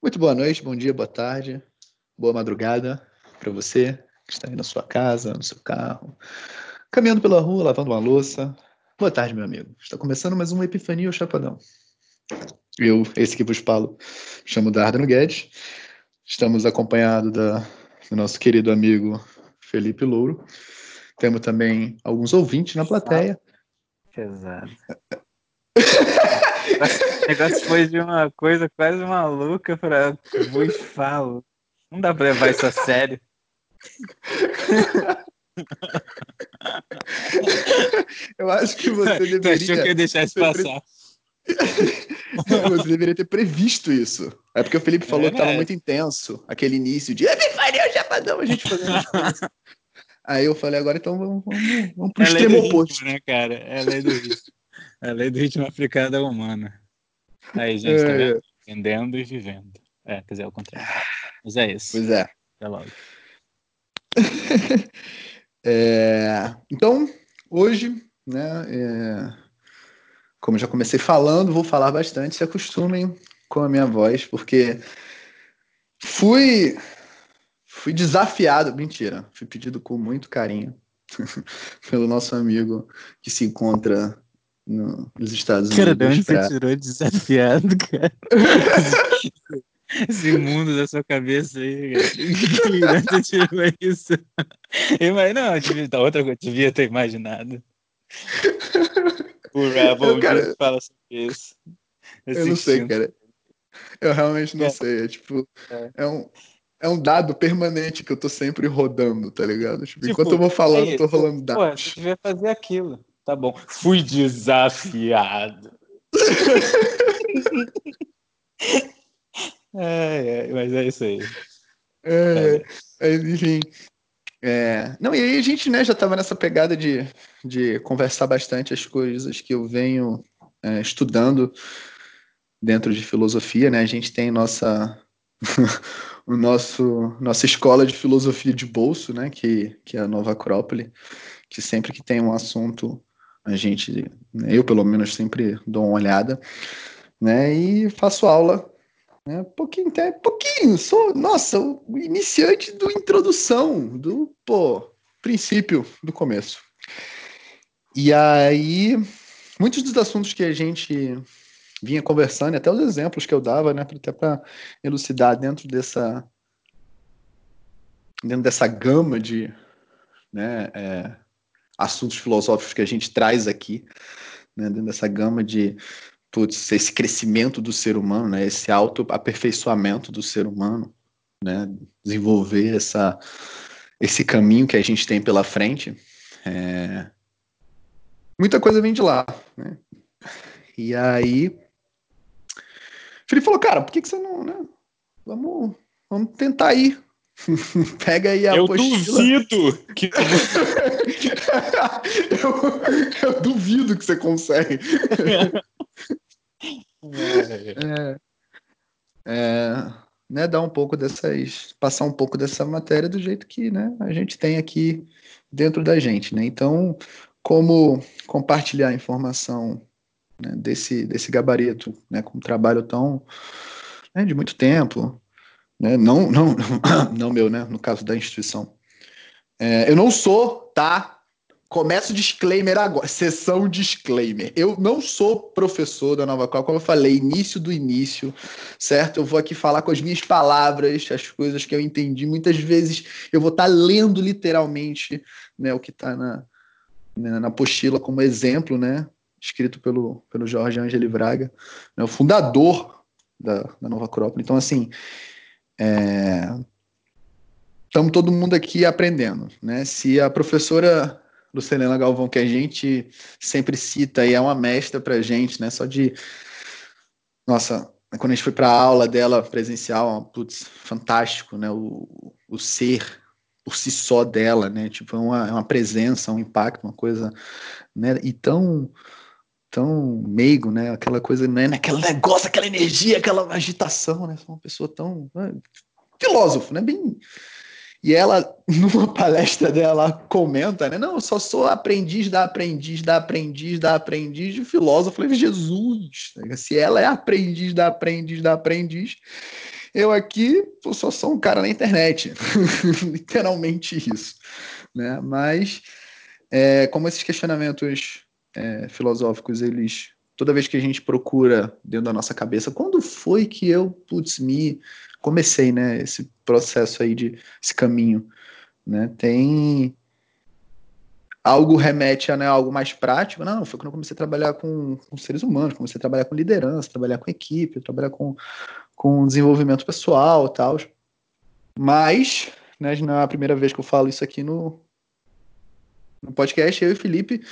Muito boa noite, bom dia, boa tarde, boa madrugada para você que está aí na sua casa, no seu carro, caminhando pela rua, lavando uma louça. Boa tarde, meu amigo. Está começando mais um Epifania ou Chapadão. Eu, esse que vos falo, chamo Dardano Guedes. Estamos acompanhados da, do nosso querido amigo Felipe Louro. Temos também alguns ouvintes na plateia. Pesado. O negócio foi de uma coisa quase maluca para vos falo. Não dá para levar isso a sério. Eu acho que você deveria. Você achou que ia deixar isso passar? você deveria ter previsto isso. É porque o Felipe falou é, que estava muito intenso, aquele início de Epifania, Chapadão, a gente fazendo. Aí eu falei, agora então vamos, vamos, vamos pro é extremo oposto. né, cara? É lei do ritmo. É a lei do ritmo africano da humana. Aí, gente, tá é... tá Vendendo e vivendo. É, quer dizer, é o contrário. Mas é isso. Pois é. Até logo. é... Então, hoje, né, é... como já comecei falando, vou falar bastante. Se acostumem com a minha voz, porque fui Fui desafiado, mentira, fui pedido com muito carinho pelo nosso amigo que se encontra no, nos Estados Unidos. Cara, de onde pra... você tirou desafiado, cara? Esse mundo da sua cabeça aí, cara. você tirou isso? Mas não, devia, outra coisa, devia ter imaginado. O Rebel cara... fala sobre isso. Eu não sei, cara. Eu realmente não é. sei. É tipo, é. é um é um dado permanente que eu tô sempre rodando, tá ligado? Tipo, tipo enquanto eu vou falando, é eu tô rolando dados. Pô, você devia fazer aquilo. Tá bom. Fui desafiado. é, é, mas é isso aí. É, é. enfim. É, não, e aí a gente né, já estava nessa pegada de, de conversar bastante as coisas que eu venho é, estudando dentro de filosofia, né? A gente tem nossa o nosso nossa escola de filosofia de bolso, né, que, que é a Nova Acrópole, que sempre que tem um assunto a gente, eu pelo menos sempre dou uma olhada, né, e faço aula, né, pouquinho, até pouquinho, sou, nossa, o iniciante do introdução, do, pô, princípio, do começo. E aí, muitos dos assuntos que a gente vinha conversando, até os exemplos que eu dava, né, até para elucidar dentro dessa dentro dessa gama de né, é, assuntos filosóficos que a gente traz aqui, né, dentro dessa gama de putz, esse crescimento do ser humano, né, esse auto-aperfeiçoamento do ser humano, né, desenvolver essa, esse caminho que a gente tem pela frente, é, muita coisa vem de lá. Né? E aí, Felipe falou, cara, por que, que você não, né? Vamos, vamos tentar ir. Pega aí a eu apostila. Duvido que... eu, eu duvido que você consegue. é, é, né, dar um pouco dessas, passar um pouco dessa matéria do jeito que, né, a gente tem aqui dentro da gente, né? Então, como compartilhar informação né, desse, desse gabarito, né, com um trabalho tão né, de muito tempo, né, não, não, não meu, né, no caso da instituição. É, eu não sou, tá? Começo o disclaimer agora, sessão disclaimer. Eu não sou professor da Nova Copa, como eu falei, início do início, certo? Eu vou aqui falar com as minhas palavras, as coisas que eu entendi. Muitas vezes eu vou estar tá lendo literalmente né, o que está na, né, na apostila como exemplo, né? escrito pelo, pelo Jorge Angeli Braga, né, o fundador da, da Nova Acrópole. Então, assim, estamos é, todo mundo aqui aprendendo. Né? Se a professora Lucilena Galvão, que a gente sempre cita e é uma mestra para a gente, né? só de. Nossa, quando a gente foi para a aula dela presencial, putz, fantástico, né? O, o ser por si só dela, né? Tipo, é uma, é uma presença, um impacto, uma coisa, né? E tão tão meigo, né? Aquela coisa, né? Aquele negócio, aquela energia, aquela agitação, né? Uma pessoa tão né? filósofo, né? Bem e ela, numa palestra dela, comenta, né? Não, eu só sou aprendiz da aprendiz da aprendiz da aprendiz de filósofo. Eu falei, Jesus, se ela é aprendiz da aprendiz da aprendiz, Eu aqui eu só sou um cara na internet, literalmente isso, né? Mas é, como esses questionamentos é, filosóficos, eles toda vez que a gente procura dentro da nossa cabeça, quando foi que eu, putz, me comecei, né, esse processo aí de esse caminho, né? Tem algo remete a né, algo mais prático. Não, foi quando eu comecei a trabalhar com, com seres humanos, comecei a trabalhar com liderança, trabalhar com equipe, trabalhar com, com desenvolvimento pessoal e tal. Mas, né, não é a primeira vez que eu falo isso aqui no, no podcast, eu e Felipe,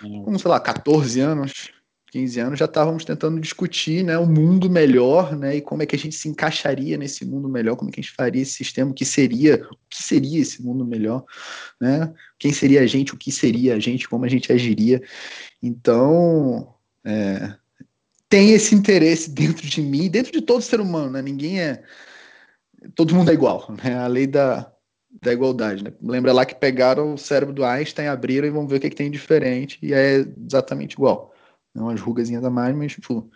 com, sei lá, 14 anos, 15 anos, já estávamos tentando discutir né, o mundo melhor, né, e como é que a gente se encaixaria nesse mundo melhor, como é que a gente faria esse sistema, o que seria, o que seria esse mundo melhor, né, quem seria a gente, o que seria a gente, como a gente agiria. Então, é, tem esse interesse dentro de mim, dentro de todo ser humano, né, ninguém é, todo mundo é igual, né, a lei da, da igualdade, né? Lembra lá que pegaram o cérebro do Einstein, abriram e vão ver o que, é que tem diferente, e é exatamente igual umas rugazinhas a mais, mas tipo,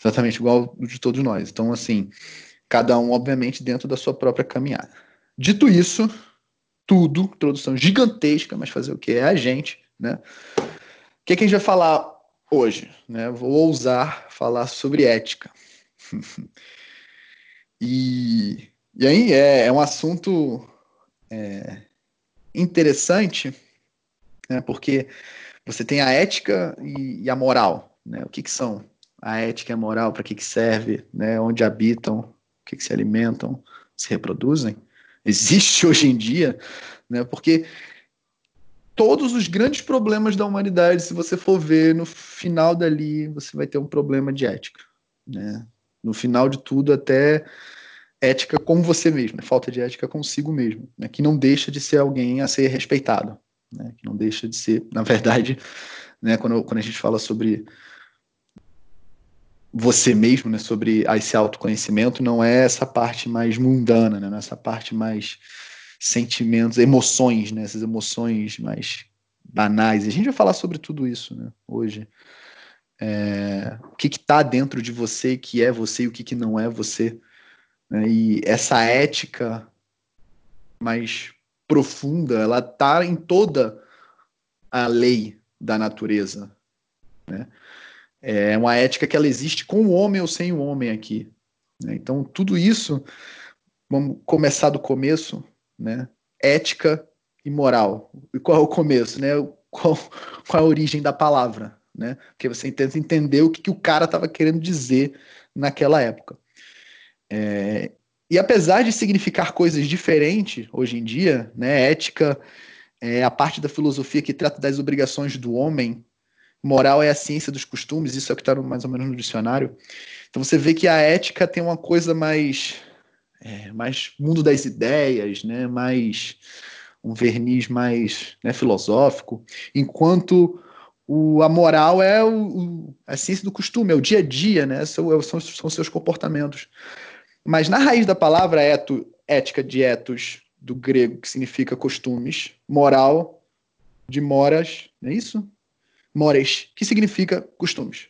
exatamente igual de todos nós. Então, assim, cada um, obviamente, dentro da sua própria caminhada. Dito isso, tudo, introdução gigantesca, mas fazer o que? É a gente, né? O que, é que a gente vai falar hoje? Né? Vou ousar falar sobre ética. e, e aí é, é um assunto é, interessante, né? porque você tem a ética e, e a moral. Né? O que, que são a ética e a moral? Para que, que serve? Né? Onde habitam? O que, que se alimentam? Se reproduzem? Existe hoje em dia? Né? Porque todos os grandes problemas da humanidade, se você for ver no final dali, você vai ter um problema de ética. Né? No final de tudo, até ética com você mesmo, né? falta de ética consigo mesmo, né? que não deixa de ser alguém a ser respeitado né, que não deixa de ser, na verdade, né, quando, quando a gente fala sobre você mesmo, né, sobre esse autoconhecimento, não é essa parte mais mundana, né, é essa parte mais sentimentos, emoções, né, essas emoções mais banais. A gente vai falar sobre tudo isso né, hoje. É, o que está dentro de você, que é você e o que, que não é você. Né, e essa ética mais profunda, ela está em toda a lei da natureza. Né? É uma ética que ela existe com o homem ou sem o homem aqui. Né? Então, tudo isso, vamos começar do começo, né? ética e moral. E qual é o começo? Né? Qual, qual é a origem da palavra? Né? Porque você tenta entender o que, que o cara estava querendo dizer naquela época. É, e apesar de significar coisas diferentes hoje em dia, né, ética é a parte da filosofia que trata das obrigações do homem, moral é a ciência dos costumes, isso é o que está mais ou menos no dicionário. Então você vê que a ética tem uma coisa mais, é, mais mundo das ideias, né, mais um verniz mais né, filosófico, enquanto o, a moral é o, o, a ciência do costume, é o dia a dia, né, são, são, são seus comportamentos. Mas na raiz da palavra eto, ética de etos, do grego, que significa costumes, moral, de moras, não é isso? Mores, que significa costumes.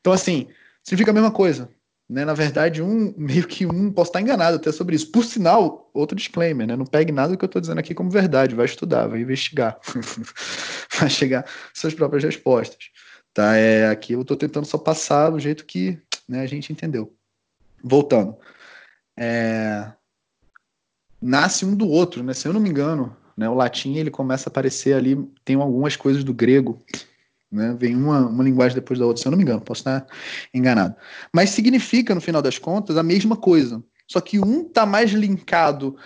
Então, assim, significa a mesma coisa. Né? Na verdade, um meio que um posso estar enganado até sobre isso. Por sinal, outro disclaimer, né? Não pegue nada do que eu estou dizendo aqui como verdade, vai estudar, vai investigar, vai chegar suas próprias respostas. Tá? É, aqui eu estou tentando só passar do jeito que né, a gente entendeu voltando. É, nasce um do outro, né? Se eu não me engano, né, o latim ele começa a aparecer ali, tem algumas coisas do grego, né? Vem uma, uma linguagem depois da outra, se eu não me engano, posso estar enganado. Mas significa, no final das contas, a mesma coisa. Só que um está mais linkado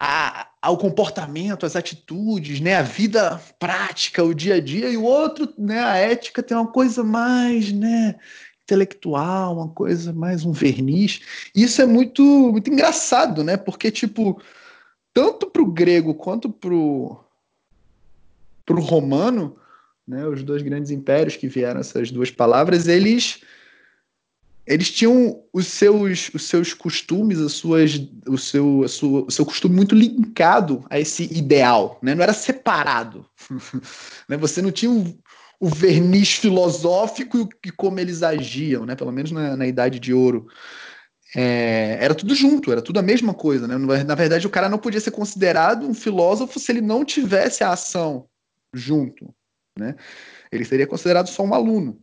a, ao comportamento, às atitudes, né, a vida prática, o dia a dia, e o outro, né, a ética tem uma coisa mais, né, intelectual, uma coisa mais um verniz. Isso é muito muito engraçado, né? Porque tipo, tanto para o grego quanto para o romano, né, os dois grandes impérios que vieram essas duas palavras, eles eles tinham os seus, os seus costumes, as suas, o, seu, a sua, o seu costume muito linkado a esse ideal, né? não era separado. né? Você não tinha um, o verniz filosófico e como eles agiam, né? pelo menos na, na Idade de Ouro. é, era tudo junto, era tudo a mesma coisa. Né? Na verdade, o cara não podia ser considerado um filósofo se ele não tivesse a ação junto. Né? Ele seria considerado só um aluno.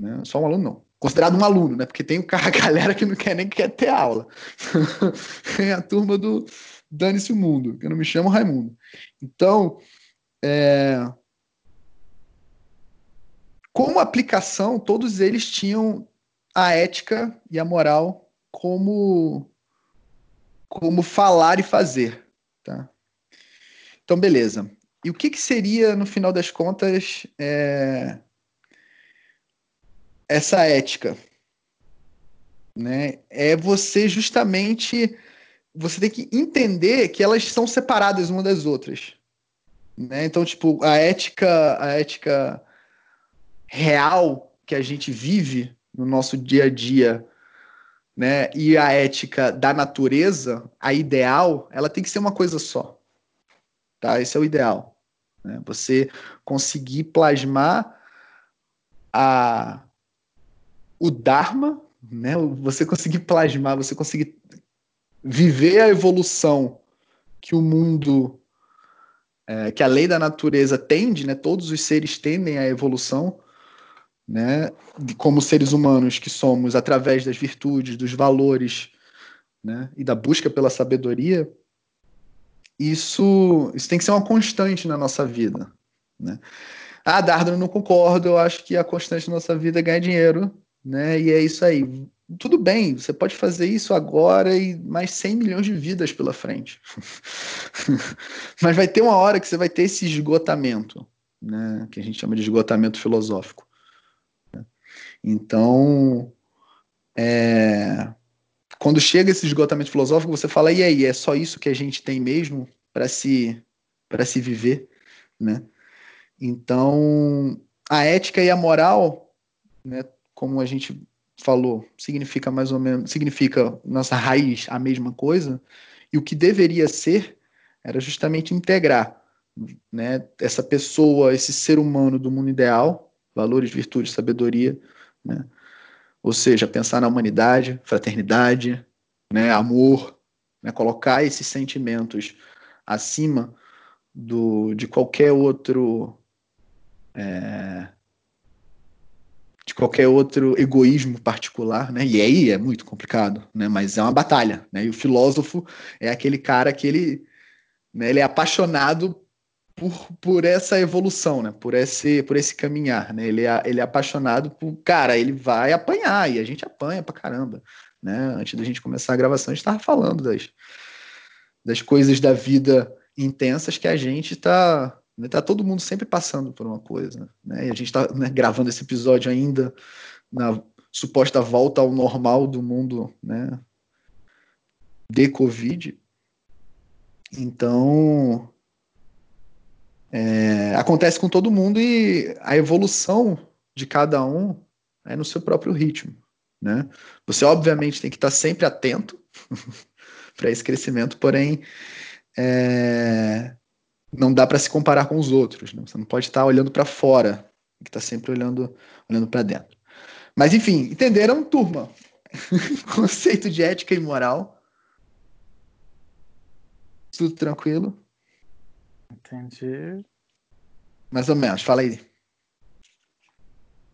Né? Só um aluno, não. Considerado um aluno, né? Porque tem a galera que não quer nem quer ter aula. tem a turma do Dane-se o Mundo, que eu não me chamo Raimundo. Então, é... como aplicação, todos eles tinham a ética e a moral como como falar e fazer, tá? Então, beleza. E o que, que seria, no final das contas, é... essa ética? Né? É você justamente você tem que entender que elas são separadas uma das outras. Né? Então, tipo, a ética, a ética real que a gente vive no nosso dia a dia, né? E a ética da natureza, a ideal, ela tem que ser uma coisa só. Tá? Esse é o ideal. Né? Você conseguir plasmar a, o Dharma, né? Você conseguir plasmar, você conseguir viver a evolução que o mundo, é, que a lei da natureza tende, né? Todos os seres tendem à evolução, né? Como seres humanos que somos, através das virtudes, dos valores, né? E da busca pela sabedoria. Isso, isso tem que ser uma constante na nossa vida, né? Ah, Dardo, não concordo. Eu acho que a constante na nossa vida é ganhar dinheiro, né? E é isso aí tudo bem, você pode fazer isso agora e mais 100 milhões de vidas pela frente. Mas vai ter uma hora que você vai ter esse esgotamento, né, que a gente chama de esgotamento filosófico. Então, é, quando chega esse esgotamento filosófico, você fala, e aí, é só isso que a gente tem mesmo para se, se viver? Né? Então, a ética e a moral, né, como a gente falou significa mais ou menos, significa nossa raiz a mesma coisa, e o que deveria ser era justamente integrar né, essa pessoa, esse ser humano do mundo ideal, valores, virtudes, sabedoria, né? ou seja, pensar na humanidade, fraternidade, né, amor, né, colocar esses sentimentos acima do, de qualquer outro é, de qualquer outro egoísmo particular, né? E aí é muito complicado, né? Mas é uma batalha, né? E o filósofo é aquele cara que ele, né, ele é apaixonado por, por essa evolução, né? Por esse, por esse caminhar, né? Ele é, ele é apaixonado por, cara, ele vai apanhar e a gente apanha pra caramba, né? Antes da gente começar a gravação, a gente estava falando das, das coisas da vida intensas que a gente está Né? Tá todo mundo sempre passando por uma coisa, né? E a gente está né, gravando esse episódio ainda na suposta volta ao normal do mundo, né? De Covid. Então, é, acontece com todo mundo e a evolução de cada um é no seu próprio ritmo, né? Você obviamente tem que estar sempre atento para esse crescimento, porém é, não dá para se comparar com os outros. Né? Você não pode estar olhando para fora, tem que estar sempre olhando, olhando para dentro. Mas enfim, entenderam, turma? Conceito de ética e moral. Tudo tranquilo? Entendi. Mais ou menos, fala aí.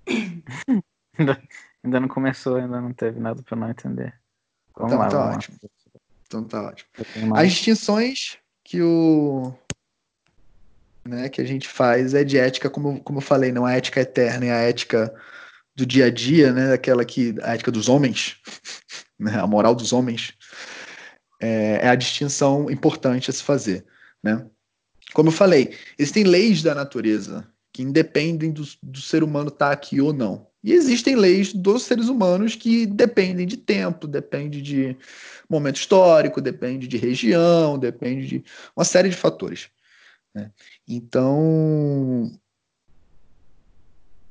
ainda, ainda não começou, ainda não teve nada para não entender. Vamos então lá, tá ótimo. Lá. Então tá ótimo. As distinções que o né, que a gente faz é de ética, como, como eu falei, não a ética eterna, é a ética do dia a dia, né, aquela que a ética dos homens, né, a moral dos homens, é, é, a distinção importante a se fazer, né? Como eu falei, existem leis da natureza que independem do, do ser humano estar tá aqui ou não. E existem leis dos seres humanos que dependem de tempo, depende de momento histórico, depende de região, depende de uma série de fatores. Né? Então,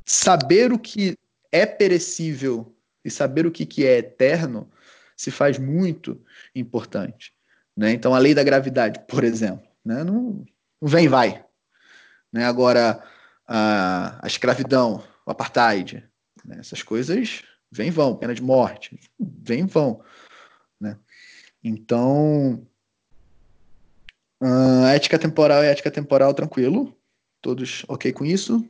saber o que é perecível e saber o que, que é eterno se faz muito importante. Né? Então, a lei da gravidade, por exemplo, né? não, vem e vai. Né? Agora, a, a escravidão, o apartheid, né? essas coisas vêm e vão, pena de morte, vêm e vão. Então, uh, ética temporal e ética temporal tranquilo. Todos ok com isso?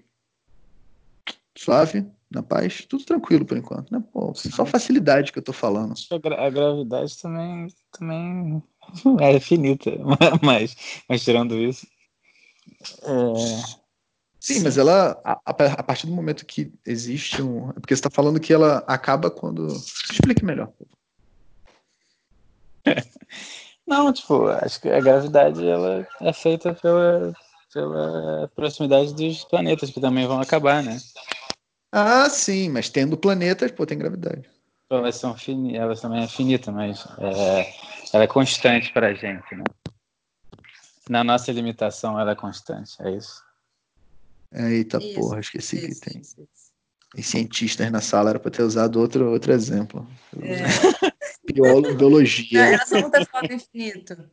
Suave, na paz, tudo tranquilo por enquanto, né? Pô, só facilidade que eu tô falando. A, gra a gravidade também, também é finita, mas, mas tirando isso. É... Sim, mas ela, a, a, partir do momento que existe um. Porque você está falando que ela acaba quando. Explique melhor. Não, tipo, acho que a gravidade ela é feita pela, pela proximidade dos planetas, que também vão acabar, né? Ah, sim, mas tendo planetas, pô, tem gravidade. Elas, são fini... elas também é finita, mas é... ela é constante para a gente, né? Na nossa limitação, ela é constante, é isso? Eita isso, porra, esqueci isso, que tem. Isso, e cientistas na sala era para ter usado outro, outro exemplo. É. biologia. Não, era só infinito.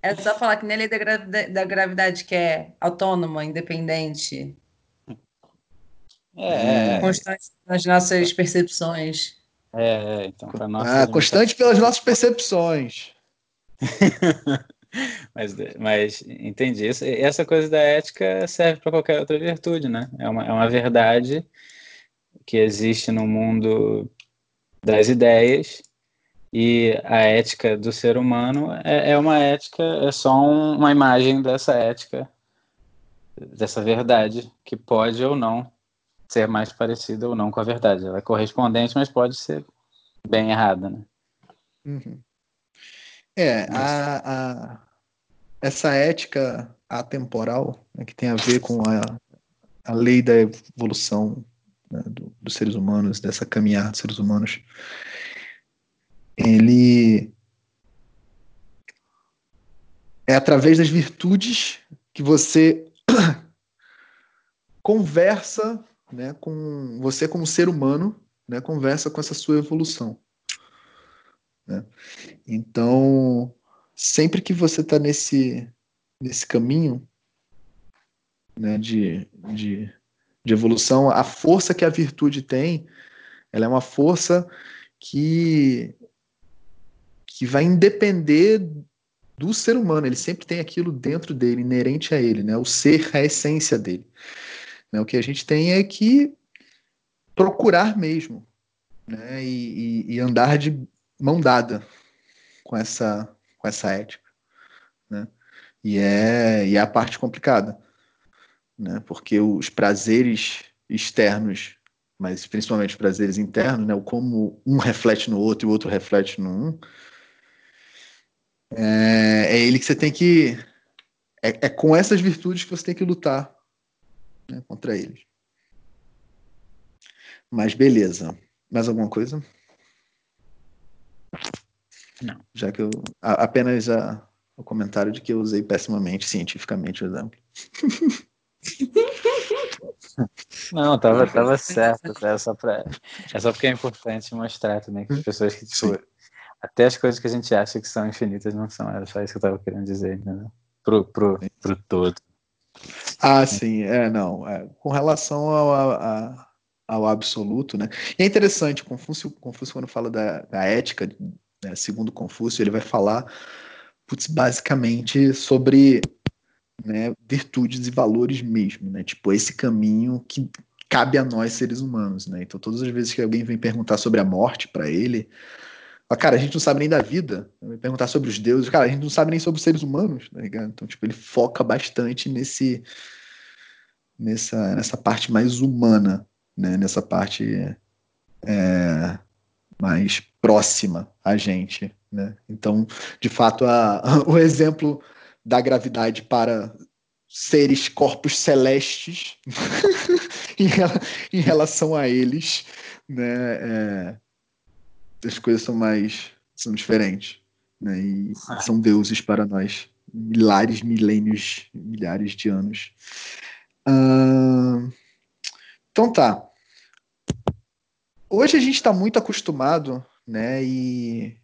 É só falar que nem a lei da, gravidade, da gravidade que é autônoma, independente. É. é. Constante nas nossas percepções. É, é então para nós. Ah, constante pelas nossas percepções. mas, mas entendi. Isso, essa coisa da ética serve para qualquer outra virtude, né? É uma, é uma verdade que existe no mundo das ideias e a ética do ser humano é, é uma ética, é só um, uma imagem dessa ética, dessa verdade, que pode ou não ser mais parecida ou não com a verdade. Ela é correspondente, mas pode ser bem errada, né? Uhum. É, a, a, essa ética atemporal, né, que tem a ver com a, a lei da evolução né, do, dos seres humanos, dessa caminhada dos seres humanos, ele é através das virtudes que você conversa né, com você como ser humano, né, conversa com essa sua evolução. Né? Então, sempre que você está nesse, nesse caminho né, de, de, de evolução, a força que a virtude tem, ela é uma força que que vai independer do ser humano, ele sempre tem aquilo dentro dele, inerente a ele, né? O ser, a essência dele. Né? O que a gente tem é que procurar mesmo, né? E, e, e andar de mão dada com essa, com essa ética, né? E é, e é a parte complicada, né? Porque os prazeres externos, mas principalmente os prazeres internos, né? O como um reflete no outro e o outro reflete no um, é, é ele que você tem que. É, é, com essas virtudes que você tem que lutar né, contra eles. Mas beleza. Mais alguma coisa? Não. Já que eu. A, apenas a, o comentário de que eu usei pessimamente, cientificamente, o exemplo. Não, tava, tava certo. É só, pra, é só porque é importante mostrar também que as pessoas que tipo, até as coisas que a gente acha que são infinitas não são. Era só isso que eu estava querendo dizer, entendeu? Pro, pro, pro todo. Ah, sim, é, não. É, com relação ao, a, ao absoluto, né? E é interessante, Confúcio, Confúcio quando fala da, da ética, né, segundo Confúcio, ele vai falar, putz, basicamente sobre né, virtudes e valores mesmo, né? Tipo, esse caminho que cabe a nós seres humanos, né? Então, todas as vezes que alguém vem perguntar sobre a morte para ele, Cara, a gente não sabe nem da vida. Me perguntar sobre os deuses. Cara, a gente não sabe nem sobre os seres humanos, tá ligado? Então, tipo, ele foca bastante nesse nessa, nessa parte mais humana, né? Nessa parte é, mais próxima a gente, né? Então, de fato, a, o exemplo da gravidade para seres, corpos celestes em, em relação a eles, né? É, as coisas são mais são diferentes, né? E ah. são deuses para nós, milhares, milênios, milhares de anos. então tá. Hoje a gente está muito acostumado, né? E,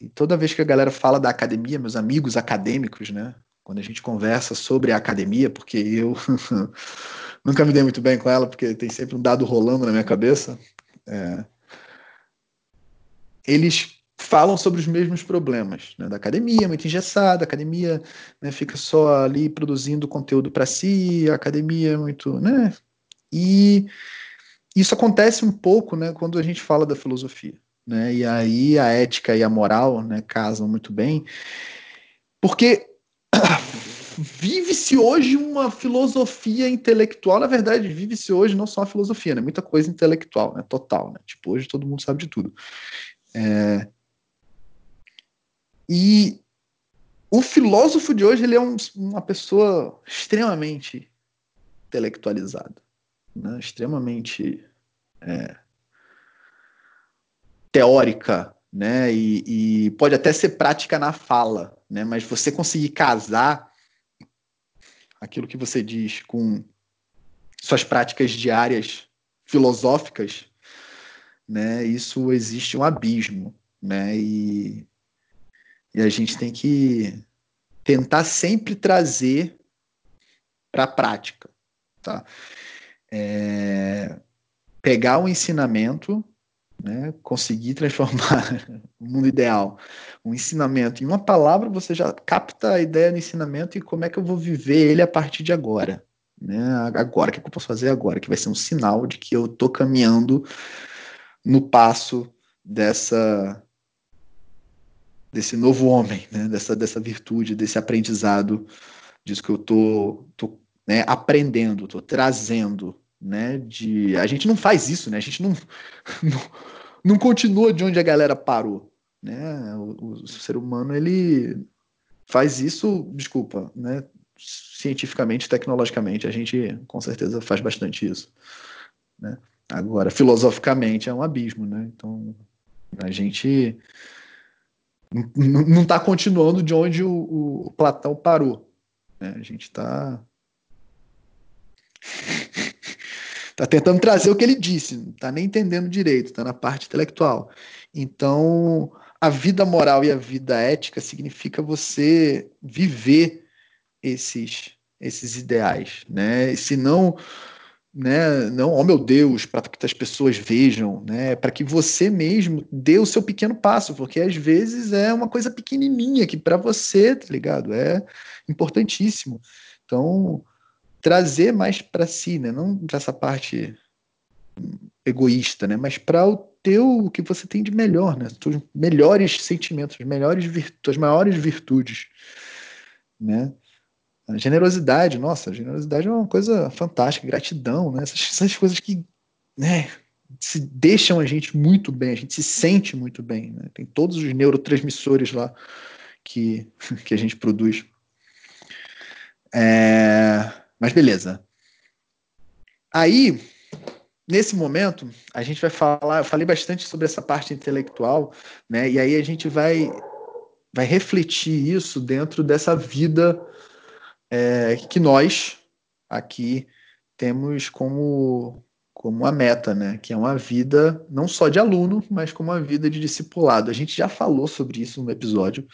e toda vez que a galera fala da academia, meus amigos acadêmicos, né? Quando a gente conversa sobre a academia, porque eu nunca me dei muito bem com ela, porque tem sempre um dado rolando na minha cabeça. É, eles falam sobre os mesmos problemas né, da academia, muito engessada, a academia né, fica só ali produzindo conteúdo para si, a academia é muito, né? E isso acontece um pouco, né, quando a gente fala da filosofia, né? E aí a ética e a moral, né, casam muito bem, porque vive-se hoje uma filosofia intelectual, na verdade, vive-se hoje não só uma filosofia, né? Muita coisa intelectual, né? Total, né? Tipo, hoje todo mundo sabe de tudo. É... E o filósofo de hoje ele é um, uma pessoa extremamente intelectualizada, né? extremamente é, teórica, né? E, e, pode até ser prática na fala, né? Mas você conseguir casar aquilo que você diz com suas práticas diárias filosóficas, né? Isso existe um abismo, né? E, e a gente tem que tentar sempre trazer para a prática, tá? É, pegar o ensinamento, né, conseguir transformar o mundo ideal, um ensinamento em uma palavra, você já capta a ideia do ensinamento e como é que eu vou viver ele a partir de agora. Né? Agora, o que eu posso fazer agora? Que vai ser um sinal de que eu estou caminhando no passo dessa desse novo homem, né? dessa, dessa virtude, desse aprendizado, disso que eu tô, tô né, aprendendo, trazendo, né? De a gente não faz isso, né? A gente não, não, não continua de onde a galera parou, né? O, o ser humano ele faz isso, desculpa, né? Cientificamente, tecnologicamente, a gente com certeza faz bastante isso, né? Agora, filosoficamente é um abismo, né? Então, a gente não está continuando de onde o, o Platão parou. Né? A gente está tá tentando trazer o que ele disse, não está nem entendendo direito, está na parte intelectual. Então, a vida moral e a vida ética significa você viver esses esses ideais, né? Se não né? Não, oh meu Deus, para que as pessoas vejam, né? Para que você mesmo dê o seu pequeno passo, porque às vezes é uma coisa pequenininha que para você, tá ligado? É importantíssimo. Então, trazer mais para si, né? Não para essa parte egoísta, né? Mas para o teu, o que você tem de melhor, né? Os melhores sentimentos, as melhores virtudes, maiores virtudes, né? A generosidade, nossa, generosidade é uma coisa fantástica, gratidão, né? Essas, essas coisas que, né, se deixam a gente muito bem, a gente se sente muito bem, né? Tem todos os neurotransmissores lá que, que a gente produz. É, mas beleza. Aí, nesse momento, a gente vai falar, eu falei bastante sobre essa parte intelectual, né? E aí a gente vai vai refletir isso dentro dessa vida é, que nós aqui temos como como a meta, né? Que é uma vida não só de aluno, mas como uma vida de discipulado. A gente já falou sobre isso no episódio,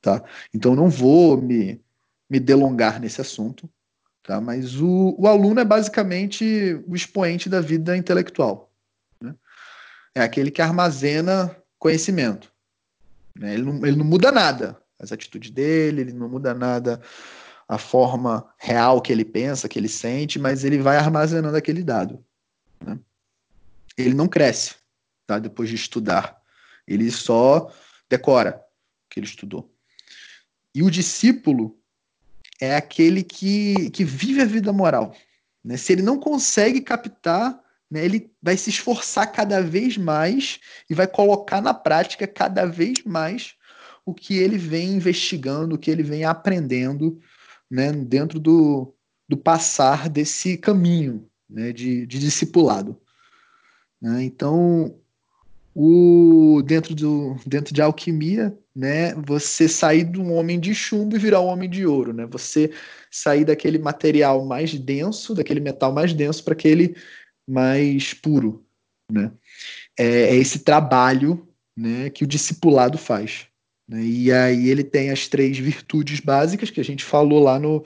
tá? Então não vou me, me delongar nesse assunto, tá? Mas o, o aluno é basicamente o expoente da vida intelectual. Né? É aquele que armazena conhecimento. Né? Ele, não, ele não muda nada, as atitudes dele, ele não muda nada a forma real que ele pensa, que ele sente, mas ele vai armazenando aquele dado. Né? Ele não cresce tá? depois de estudar. Ele só decora o que ele estudou. E o discípulo é aquele que, que vive a vida moral. Né? Se ele não consegue captar, né, ele vai se esforçar cada vez mais e vai colocar na prática cada vez mais o que ele vem investigando, o que ele vem aprendendo né, dentro do, do passar desse caminho né, de, de discipulado. Né? Então, o, dentro, do, dentro de alquimia, né, você sair de um homem de chumbo e virar um homem de ouro, né? Você sair daquele material mais denso, daquele metal mais denso para aquele mais puro, né? É, é, esse trabalho, né, que o discipulado faz. Né? E aí ele tem as três virtudes básicas que a gente falou lá no,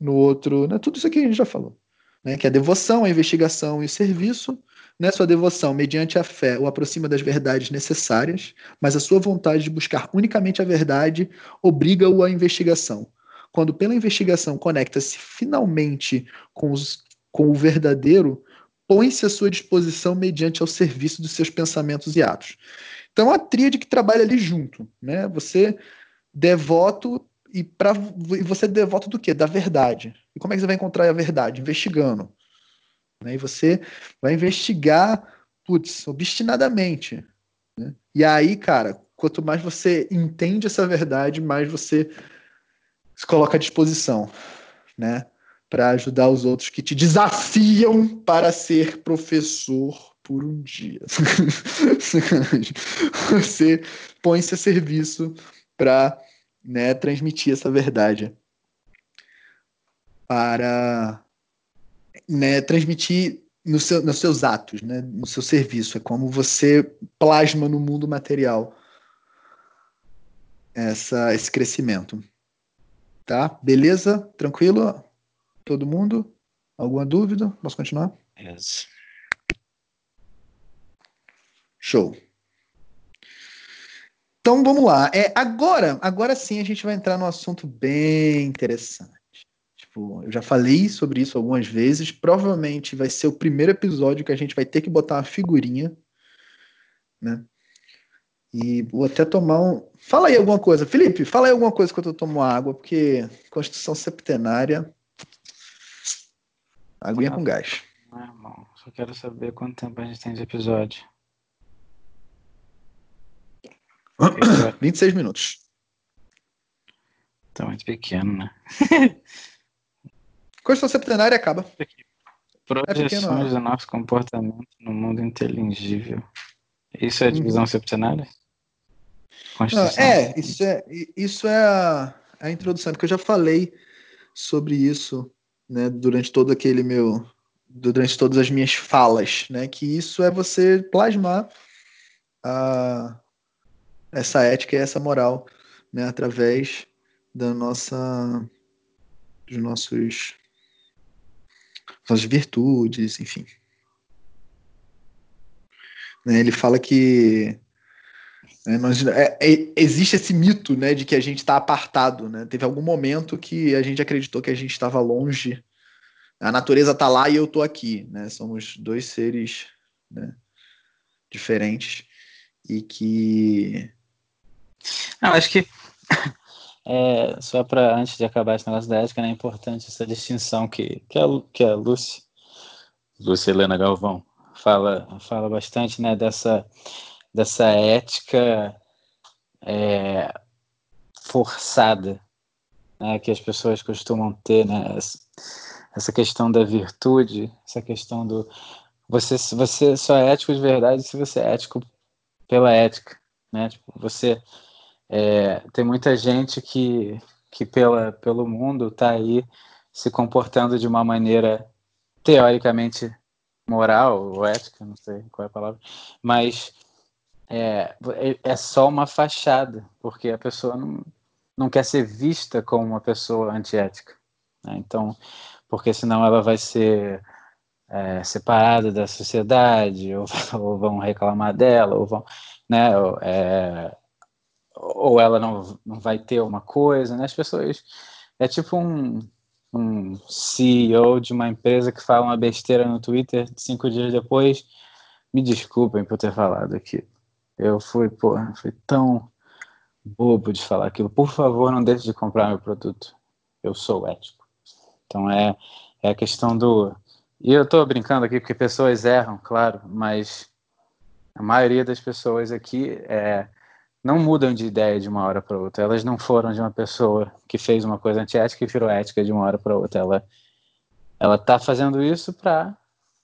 no outro. Né? Tudo isso aqui a gente já falou. Né? Que é a devoção, a investigação e o serviço. Né, sua devoção mediante a fé o aproxima das verdades necessárias, mas a sua vontade de buscar unicamente a verdade obriga-o à investigação. Quando pela investigação conecta-se finalmente com, os, com o verdadeiro, põe-se à sua disposição mediante ao serviço dos seus pensamentos e atos. Então, a tríade que trabalha ali junto, né? Você devoto e, pra, e você é devoto do quê? Da verdade. E como é que você vai encontrar a verdade? Investigando. Né? E você vai investigar, putz, obstinadamente. Né? E aí, cara, quanto mais você entende essa verdade, mais você se coloca à disposição, né? Para ajudar os outros que te desafiam para ser professor por um dia. você põe-se a serviço para né, transmitir essa verdade para né, transmitir no seu, nos seus atos, né, no seu serviço. É como você plasma no mundo material essa, esse crescimento. Tá? Beleza? Tranquilo? Todo mundo? Alguma dúvida? Posso continuar? Yes. Show. Então vamos lá. É, agora, agora sim a gente vai entrar num assunto bem interessante. Tipo, eu já falei sobre isso algumas vezes. Provavelmente vai ser o primeiro episódio que a gente vai ter que botar uma figurinha, né? E vou até tomar um. Fala aí alguma coisa, Felipe. Fala aí alguma coisa quando eu tomo água, porque Constituição Septenária. Aguinha com gás. Não, irmão. Só quero saber quanto tempo a gente tem de episódio. 26 minutos. Tá muito pequeno, né? Constituição Septenária acaba. Projeções é do nosso comportamento no mundo inteligível. Isso é divisão uhum. septenária? é, isso é, isso é a, a introdução, porque eu já falei sobre isso né, durante todo aquele meu. Durante todas as minhas falas, né? Que isso é você plasmar a, essa ética e essa moral né, através da nossa dos nossos suas virtudes, enfim. Né, ele fala que né, nós, é, é, existe esse mito né, de que a gente está apartado. Né? Teve algum momento que a gente acreditou que a gente estava longe. A natureza está lá e eu estou aqui. Né? Somos dois seres né, diferentes e que. Não, acho que é, só para antes de acabar esse negócio da ética, né, é importante essa distinção que, que, a, que a Lúcia, Lúcia Helena Galvão fala, fala bastante né, dessa, dessa ética é, forçada né, que as pessoas costumam ter, né, essa questão da virtude, essa questão do. Você, você só é ético de verdade se você é ético pela ética. Né? Tipo, você é, tem muita gente que, que pela, pelo mundo está aí se comportando de uma maneira teoricamente moral ou ética, não sei qual é a palavra, mas é, é só uma fachada, porque a pessoa não, não quer ser vista como uma pessoa antiética. Né? Então, porque senão ela vai ser é, separada da sociedade, ou, ou, vão reclamar dela, ou vão, né, é, ou ela não, não vai ter uma coisa, né? As pessoas. É tipo um, um CEO de uma empresa que fala uma besteira no Twitter cinco dias depois. Me desculpem por ter falado aqui. Eu fui, pô, fui tão bobo de falar aquilo. Por favor, não deixe de comprar meu produto. Eu sou ético. Então é, é a questão do. E eu estou brincando aqui porque pessoas erram, claro, mas a maioria das pessoas aqui é, não mudam de ideia de uma hora para outra. Elas não foram de uma pessoa que fez uma coisa antiética e virou ética de uma hora para outra. Ela ela está fazendo isso para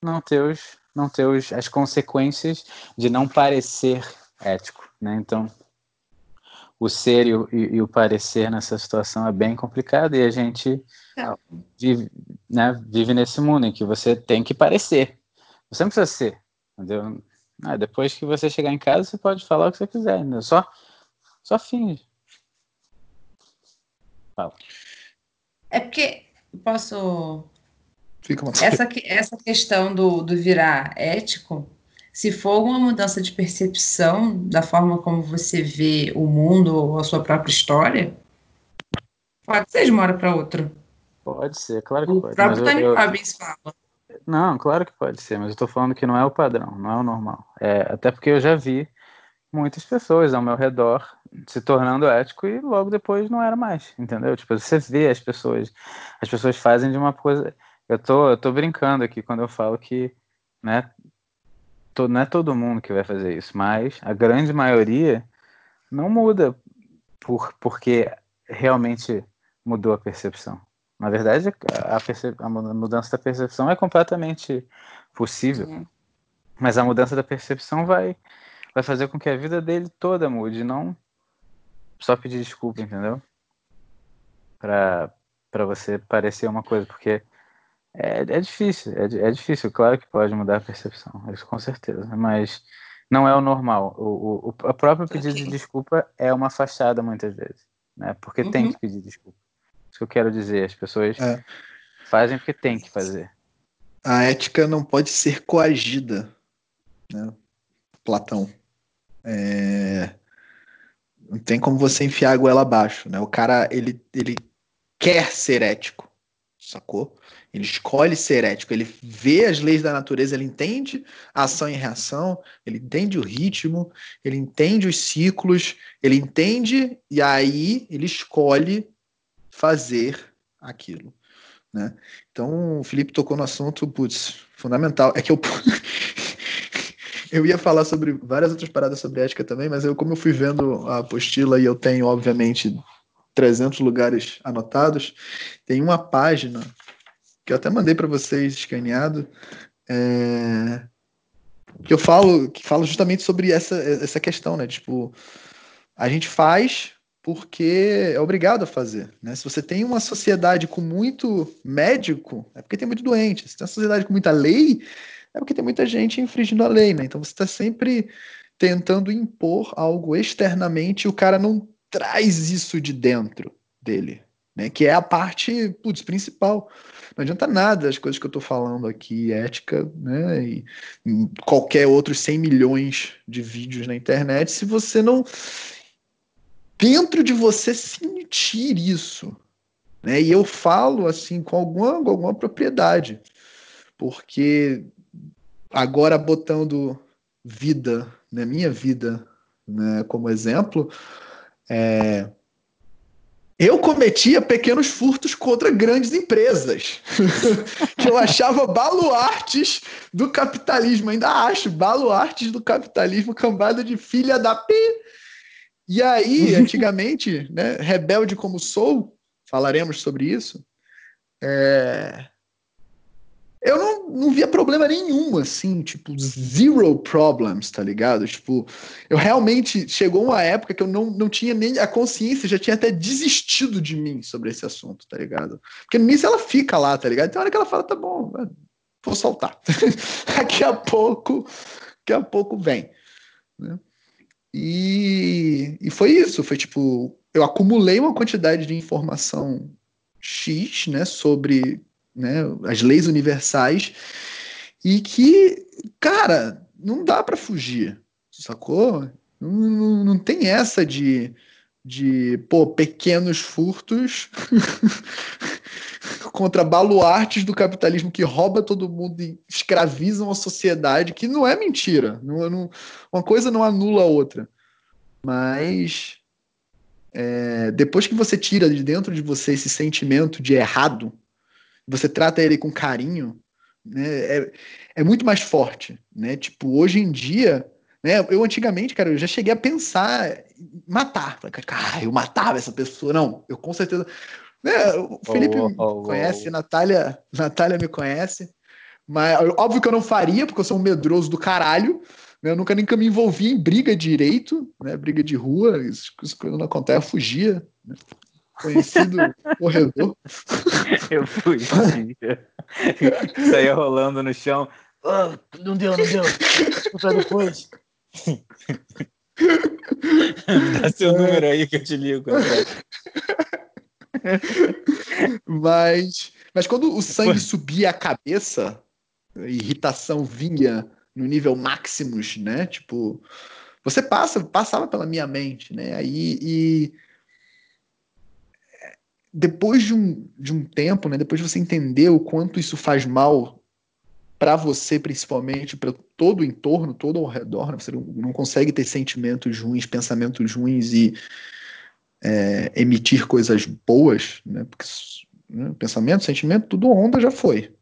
não ter os não ter os, as consequências de não parecer ético, né? Então o ser e o, e, e o parecer nessa situação é bem complicado e a gente é. vive, né, vive nesse mundo em que você tem que parecer. Você não precisa ser, entendeu? Ah, depois que você chegar em casa, você pode falar o que você quiser, ainda. Só, só finge. Fala. É porque posso Fica uma... essa, essa questão do, do virar ético, se for uma mudança de percepção da forma como você vê o mundo ou a sua própria história, pode ser de uma hora para outra. Pode ser, claro que O pode. próprio mas Tony eu- Robbins fala. Não, claro que pode ser, mas eu tô falando que não é o padrão, não é o normal. É, até porque eu já vi muitas pessoas ao meu redor se tornando ético e logo depois não era mais, entendeu? Tipo, você vê as pessoas, as pessoas fazem de uma coisa. Eu tô, eu tô brincando aqui quando eu falo que, né, to- não é todo mundo que vai fazer isso, mas a grande maioria não muda por, porque realmente mudou a percepção. Na verdade, a, a mudança da percepção é completamente possível, mas a mudança da percepção vai, vai fazer com que a vida dele toda mude, não só pedir desculpa, entendeu? Pra, pra você parecer uma coisa, porque é, é difícil, é, é difícil, claro que pode mudar a percepção, isso com certeza, mas não é o normal. O, o, o- a própria pedido de Ok. desculpa é uma fachada muitas vezes, né? Porque tem Uhum. que pedir desculpa. Isso que eu quero dizer, as pessoas É. fazem porque tem que fazer. A ética não pode ser coagida, né? Platão. É, Não tem como você enfiar a goela abaixo, né? O cara, ele, ele quer ser ético, sacou? Ele escolhe ser ético, ele vê as leis da natureza, ele entende a ação e reação, ele entende o ritmo, ele entende os ciclos, ele entende e aí ele escolhe fazer aquilo, né? Então, o Felipe tocou no assunto, putz, fundamental. É que eu. eu ia falar sobre várias outras paradas sobre ética também, mas eu, como eu fui vendo a apostila e eu tenho, obviamente, 300 lugares anotados, tem uma página que eu até mandei para vocês escaneado, é, que eu falo, que falo justamente sobre essa, essa questão, né? Tipo, a gente faz porque é obrigado a fazer. Né? Se você tem uma sociedade com muito médico, é porque tem muito doente. Se tem uma sociedade com muita lei, é porque tem muita gente infringindo a lei. Né? Então você está sempre tentando impor algo externamente e o cara não traz isso de dentro dele, né? que é a parte putz, principal. Não adianta nada as coisas que eu estou falando aqui, ética, né? E qualquer outros 100 milhões de vídeos na internet, se você não dentro de você sentir isso. Né? E eu falo assim com alguma, alguma propriedade, porque agora botando vida, né, minha vida né, como exemplo, é, eu cometia pequenos furtos contra grandes empresas, que eu achava baluartes do capitalismo, ainda acho baluartes do capitalismo, cambada de filha da pi. E aí, antigamente, né, rebelde como sou, falaremos sobre isso, é... eu não, não via problema nenhum, assim, tipo, zero problems, tá ligado? Tipo, eu realmente, chegou uma época que eu não, não tinha nem, a consciência já tinha até desistido de mim sobre esse assunto, tá ligado? Porque início ela fica lá, tá ligado? Tem hora que ela fala, tá bom, vou soltar. daqui a pouco, daqui a pouco vem, né? E, e foi isso, foi tipo, eu acumulei uma quantidade de informação X, né, sobre né, as leis universais e que, cara, não dá para fugir, sacou? Não, não, não tem essa de, de pô, pequenos furtos contra baluartes do capitalismo que rouba todo mundo e escravizam a sociedade, que não é mentira. Não, não, uma coisa não anula a outra. Mas é, depois que você tira de dentro de você esse sentimento de errado, você trata ele com carinho, né, é, é muito mais forte. Né? Tipo, hoje em dia, né, eu antigamente, cara, eu já cheguei a pensar matar. Falei, cara, eu matava essa pessoa. Não, eu com certeza. Né, o Felipe Oh, oh, oh, me oh. conhece, Natália, Natália me conhece. Mas óbvio que eu não faria, porque eu sou um medroso do caralho. né, Eu nunca nunca me envolvi em briga direito, né? Briga de rua, isso, isso quando não acontece, eu fugia. né, Conhecido corredor. Eu fui. Saía rolando no chão. Ah, não deu, não deu. Pra depois. Dá seu número aí que eu te ligo. André. Mas, Mas quando o sangue subia a cabeça, a irritação vinha no nível máximos, né? Tipo, você passa, passava pela minha mente, né? Aí e depois de um, de um tempo, né? Depois de você entender o quanto isso faz mal para você principalmente, para todo o entorno, todo ao redor, né? você não, consegue ter sentimentos ruins, pensamentos ruins e é, emitir coisas boas, né? Porque né? pensamento, sentimento, tudo onda já foi.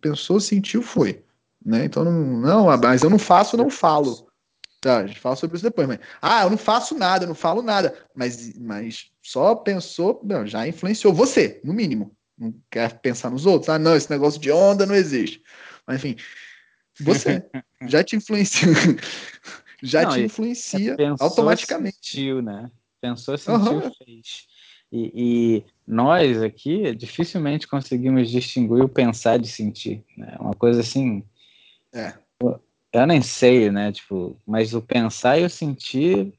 Pensou, sentiu, foi. Né? Então, não, não, mas eu não faço, não falo. Tá, a gente fala sobre isso depois, mas. Ah, eu não faço nada, eu não falo nada. Mas, mas só pensou, não, já influenciou você, no mínimo. Não quer pensar nos outros. Ah, não, esse negócio de onda não existe. Mas, enfim, você já te influencia. já não, te influencia pensou, automaticamente. Sentiu, né? Pensou, sentiu, uhum. fez. E, e, nós aqui dificilmente conseguimos distinguir o pensar de sentir. Né? Uma coisa assim. É. Eu nem sei, né? Tipo, mas o pensar e o sentir,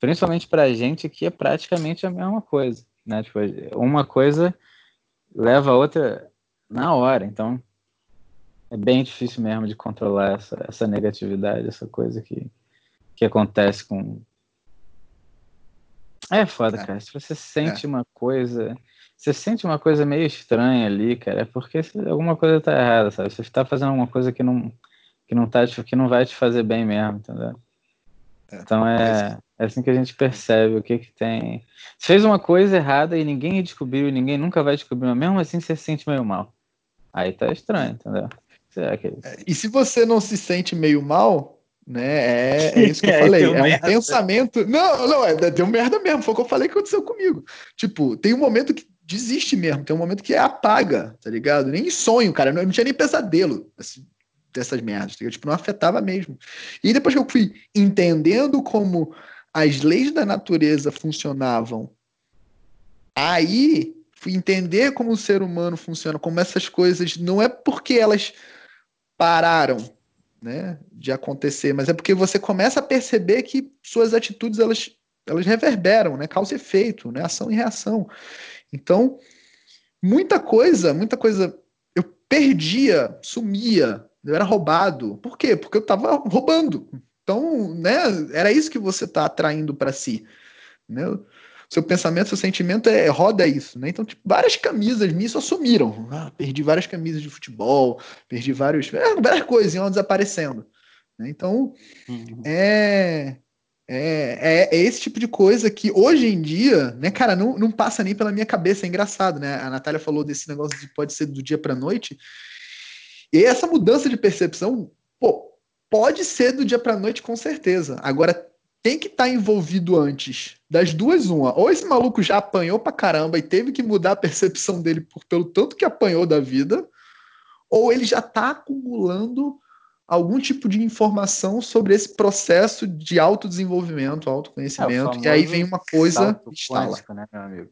principalmente pra gente aqui, é praticamente a mesma coisa. Né? Tipo, uma coisa leva a outra na hora. Então, é bem difícil mesmo de controlar essa, essa negatividade, essa coisa que, que acontece com. É foda, é. cara. Se você sente é. uma coisa. Você sente uma coisa meio estranha ali, cara, é porque alguma coisa tá errada, sabe? Você está fazendo alguma coisa que não, que não, tá, que não vai te fazer bem mesmo, entendeu? É. Então é, é assim que a gente percebe o que que tem. Você fez uma coisa errada e ninguém descobriu, ninguém nunca vai descobrir, mas mesmo assim você se sente meio mal. Aí tá estranho, entendeu? Será que é isso? É, e se você não se sente meio mal, né? É, é isso que eu falei. é um merda. pensamento. Não, não, é, deu merda mesmo. Foi o que eu falei que aconteceu comigo. Tipo, tem um momento que desiste mesmo, tem um momento que é apaga, tá ligado? Nem sonho, cara. Não, não tinha nem pesadelo assim, dessas merdas, tá Tipo, não afetava mesmo. E depois que eu fui entendendo como as leis da natureza funcionavam, aí fui entender como o ser humano funciona, como essas coisas não é porque elas pararam né, de acontecer, mas é porque você começa a perceber que suas atitudes elas, elas reverberam, né, causa e efeito, né, ação e reação. Então, muita coisa, muita coisa eu perdia, sumia, eu era roubado. Por quê? Porque eu estava roubando. Então, né, era isso que você está atraindo para si. Né? Seu pensamento, seu sentimento é roda isso, né? Então, tipo, várias camisas minhas só sumiram. Ah, perdi várias camisas de futebol, perdi vários, é, várias coisas iam desaparecendo. Né? Então, uhum. é, é, é, é, esse tipo de coisa que hoje em dia, né, cara, não, não passa nem pela minha cabeça. É engraçado, né? A Natália falou desse negócio de pode ser do dia para noite. E essa mudança de percepção, pô, pode ser do dia para noite com certeza. Agora tem que estar tá envolvido antes. Das duas, uma. Ou esse maluco já apanhou pra caramba e teve que mudar a percepção dele por, pelo tanto que apanhou da vida, ou ele já está acumulando algum tipo de informação sobre esse processo de autodesenvolvimento, autoconhecimento, é, e aí vem uma coisa instala. Quântico, né, meu amigo?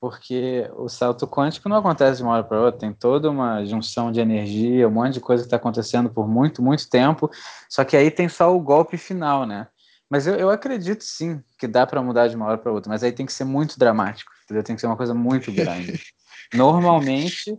Porque o salto quântico não acontece de uma hora para outra, tem toda uma junção de energia, um monte de coisa que está acontecendo por muito, muito tempo, só que aí tem só o golpe final, né? Mas eu, eu acredito sim que dá para mudar de uma hora para outra, mas aí tem que ser muito dramático, entendeu? Tem que ser uma coisa muito grande. Normalmente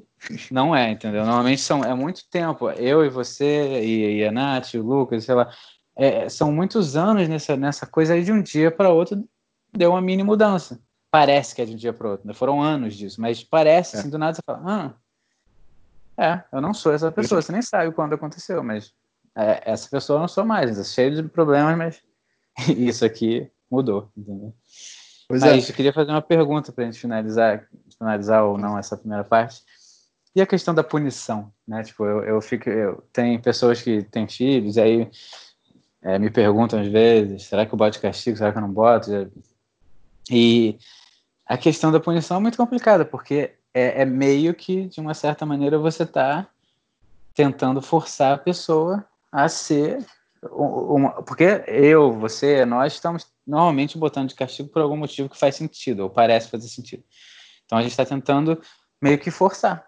não é, entendeu? Normalmente são, é muito tempo. Eu e você, e, e a Nath, o Lucas, sei lá, é, são muitos anos nessa, nessa coisa aí de um dia para outro deu uma mini mudança. Parece que é de um dia para outro, né? foram anos disso, mas parece, é. assim, do nada você fala, ah, é, eu não sou essa pessoa, você nem sabe quando aconteceu, mas é, essa pessoa eu não sou mais, é cheio de problemas, mas isso aqui mudou, entendeu? Pois é. eu queria fazer uma pergunta para a gente finalizar, finalizar ou não essa primeira parte. E a questão da punição, né? Tipo, eu, eu fico, eu tem pessoas que têm filhos e aí é, me perguntam às vezes, será que eu boto castigo, será que eu não boto? E a questão da punição é muito complicada, porque é, é meio que, de uma certa maneira, você está tentando forçar a pessoa a ser uma, porque eu, você, nós estamos normalmente botando de castigo por algum motivo que faz sentido, ou parece fazer sentido. Então a gente está tentando meio que forçar,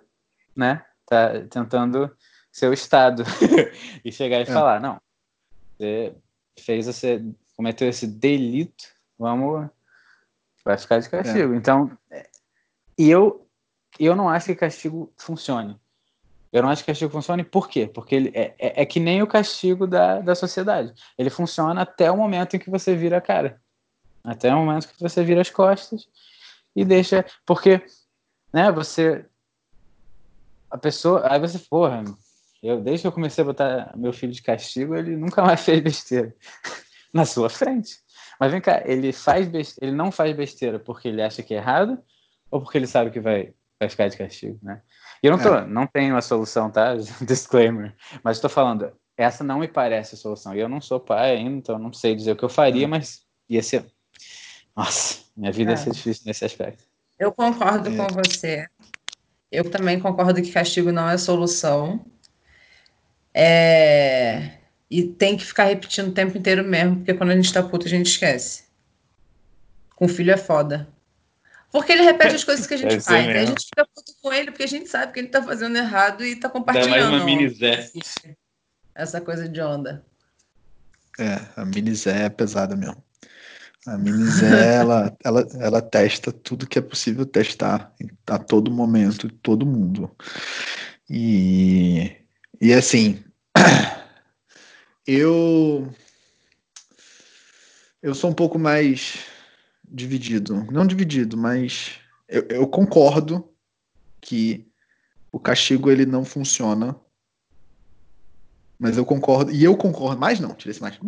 né? Tá tentando ser o Estado e chegar e é. falar, não, você fez você cometeu esse delito, vamos vai ficar de castigo. É. Então, e eu eu não acho que castigo funcione. Eu não acho que castigo funcione, por quê? Porque ele é, é, é, que nem o castigo da, da sociedade. Ele funciona até o momento em que você vira a cara. Até o momento que você vira as costas e deixa. Porque, né, você. A pessoa. Aí você, porra, eu, desde que eu comecei a botar meu filho de castigo, ele nunca mais fez besteira. Na sua frente. Mas vem cá, ele faz besteira, ele não faz besteira porque ele acha que é errado ou porque ele sabe que vai, vai ficar de castigo, né? E eu não, tô, é. não tenho a solução, tá? Disclaimer. Mas estou falando, essa não me parece a solução. E eu não sou pai ainda, então não sei dizer o que eu faria, é. mas ia ser. Nossa, minha vida é. ia ser difícil nesse aspecto. Eu concordo é. com você. Eu também concordo que castigo não é solução. É... E tem que ficar repetindo o tempo inteiro mesmo, porque quando a gente tá puto, a gente esquece. Com filho é foda. Porque ele repete as coisas que a gente faz. A gente fica puto com ele porque a gente sabe que ele tá fazendo errado e tá compartilhando. Dá mais uma mini Zé. Essa coisa de onda. É, a mini Zé é pesada mesmo. A mini Zé, ela, ela, ela testa tudo que é possível testar a todo momento, todo mundo. E, e assim, eu eu sou um pouco mais dividido. Não dividido, mas eu, eu concordo que o castigo ele não funciona. Mas eu concordo. E eu concordo. Mais não, tirei esse mais.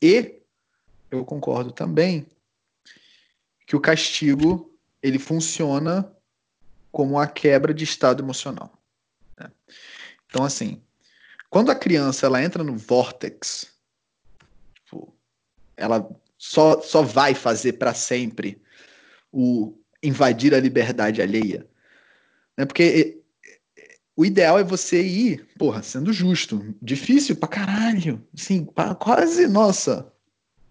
E eu concordo também que o castigo ele funciona como a quebra de estado emocional. Né? Então, assim, quando a criança ela entra no vortex, tipo, ela só, só vai fazer para sempre o invadir a liberdade alheia. Né? Porque o ideal é você ir, porra, sendo justo. Difícil pra caralho. Assim, pra quase, nossa,